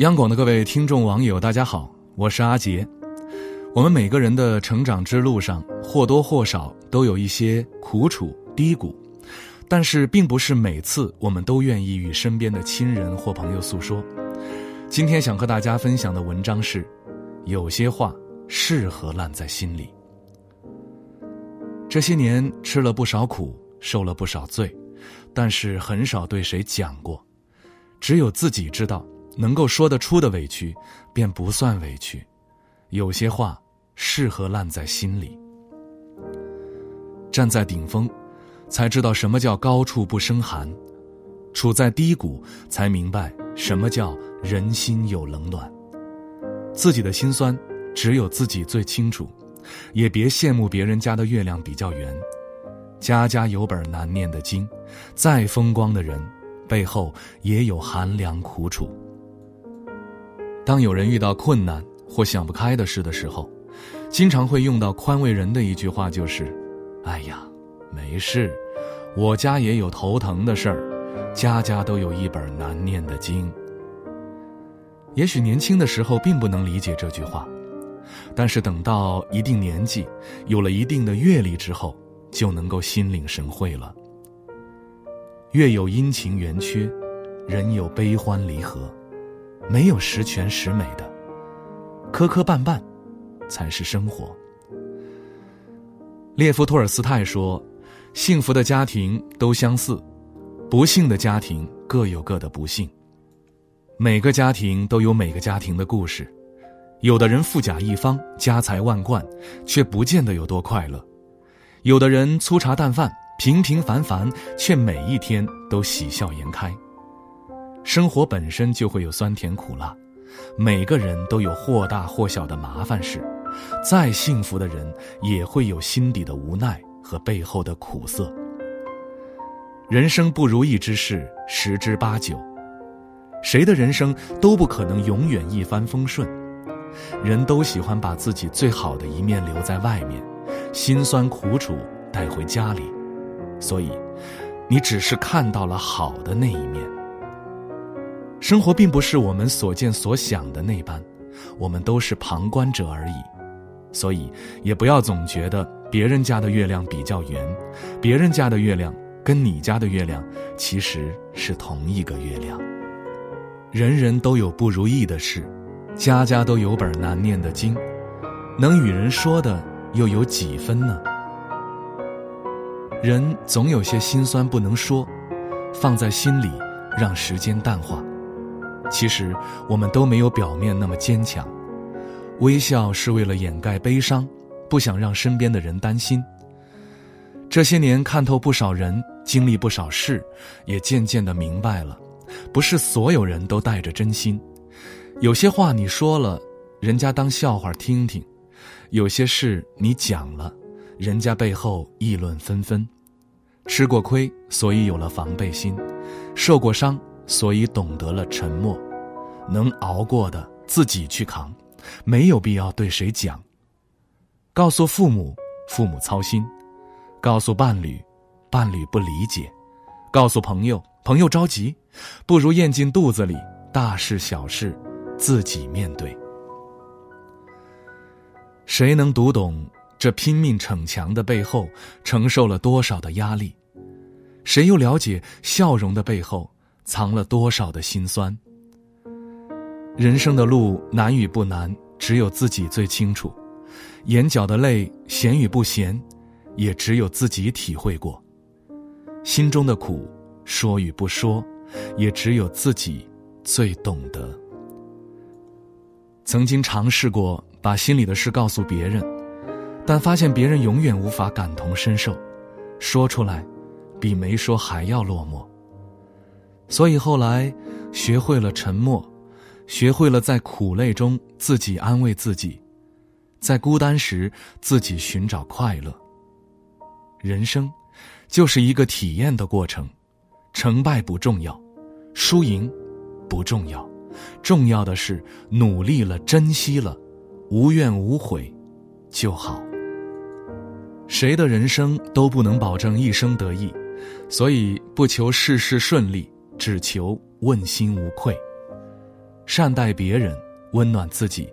央广的各位听众网友，大家好，我是阿杰。我们每个人的成长之路上，或多或少都有一些苦楚低谷，但是并不是每次我们都愿意与身边的亲人或朋友诉说。今天想和大家分享的文章是：有些话适合烂在心里。这些年吃了不少苦，受了不少罪，但是很少对谁讲过，只有自己知道。能够说得出的委屈，便不算委屈；有些话适合烂在心里。站在顶峰，才知道什么叫高处不胜寒；处在低谷，才明白什么叫人心有冷暖。自己的心酸，只有自己最清楚。也别羡慕别人家的月亮比较圆。家家有本难念的经，再风光的人，背后也有寒凉苦楚。当有人遇到困难或想不开的事的时候，经常会用到宽慰人的一句话，就是：“哎呀，没事，我家也有头疼的事儿，家家都有一本难念的经。”也许年轻的时候并不能理解这句话，但是等到一定年纪，有了一定的阅历之后，就能够心领神会了。月有阴晴圆缺，人有悲欢离合。没有十全十美的，磕磕绊绊，才是生活。列夫·托尔斯泰说：“幸福的家庭都相似，不幸的家庭各有各的不幸。每个家庭都有每个家庭的故事。有的人富甲一方，家财万贯，却不见得有多快乐；有的人粗茶淡饭，平平凡凡，却每一天都喜笑颜开。”生活本身就会有酸甜苦辣，每个人都有或大或小的麻烦事，再幸福的人也会有心底的无奈和背后的苦涩。人生不如意之事十之八九，谁的人生都不可能永远一帆风顺，人都喜欢把自己最好的一面留在外面，辛酸苦楚带回家里，所以，你只是看到了好的那一面。生活并不是我们所见所想的那般，我们都是旁观者而已，所以也不要总觉得别人家的月亮比较圆，别人家的月亮跟你家的月亮其实是同一个月亮。人人都有不如意的事，家家都有本难念的经，能与人说的又有几分呢？人总有些心酸不能说，放在心里，让时间淡化。其实我们都没有表面那么坚强，微笑是为了掩盖悲伤，不想让身边的人担心。这些年看透不少人，经历不少事，也渐渐的明白了，不是所有人都带着真心。有些话你说了，人家当笑话听听；有些事你讲了，人家背后议论纷纷。吃过亏，所以有了防备心；受过伤。所以懂得了沉默，能熬过的自己去扛，没有必要对谁讲。告诉父母，父母操心；告诉伴侣，伴侣不理解；告诉朋友，朋友着急。不如咽进肚子里，大事小事自己面对。谁能读懂这拼命逞强的背后承受了多少的压力？谁又了解笑容的背后？藏了多少的心酸？人生的路难与不难，只有自己最清楚；眼角的泪咸与不咸，也只有自己体会过；心中的苦说与不说，也只有自己最懂得。曾经尝试过把心里的事告诉别人，但发现别人永远无法感同身受，说出来，比没说还要落寞。所以后来，学会了沉默，学会了在苦累中自己安慰自己，在孤单时自己寻找快乐。人生，就是一个体验的过程，成败不重要，输赢不重要，重要的是努力了、珍惜了，无怨无悔就好。谁的人生都不能保证一生得意，所以不求事事顺利。只求问心无愧。善待别人，温暖自己。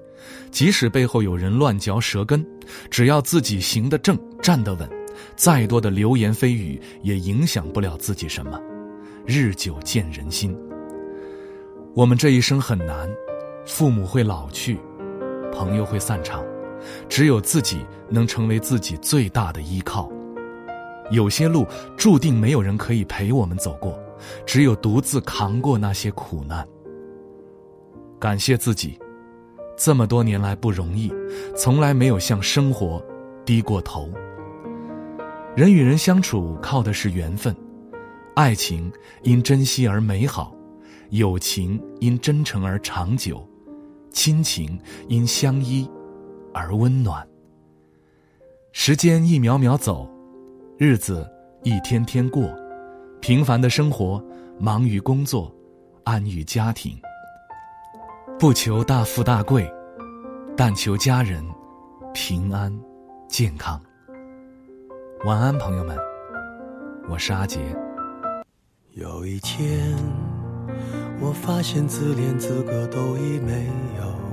即使背后有人乱嚼舌根，只要自己行得正、站得稳，再多的流言蜚语也影响不了自己什么。日久见人心。我们这一生很难，父母会老去，朋友会散场，只有自己能成为自己最大的依靠。有些路注定没有人可以陪我们走过，只有独自扛过那些苦难。感谢自己，这么多年来不容易，从来没有向生活低过头。人与人相处靠的是缘分，爱情因珍惜而美好，友情因真诚而长久，亲情因相依而温暖。时间一秒秒走。日子一天天过，平凡的生活，忙于工作，安于家庭。不求大富大贵，但求家人平安健康。晚安，朋友们，我是阿杰。有一天，我发现自怜资格都已没有。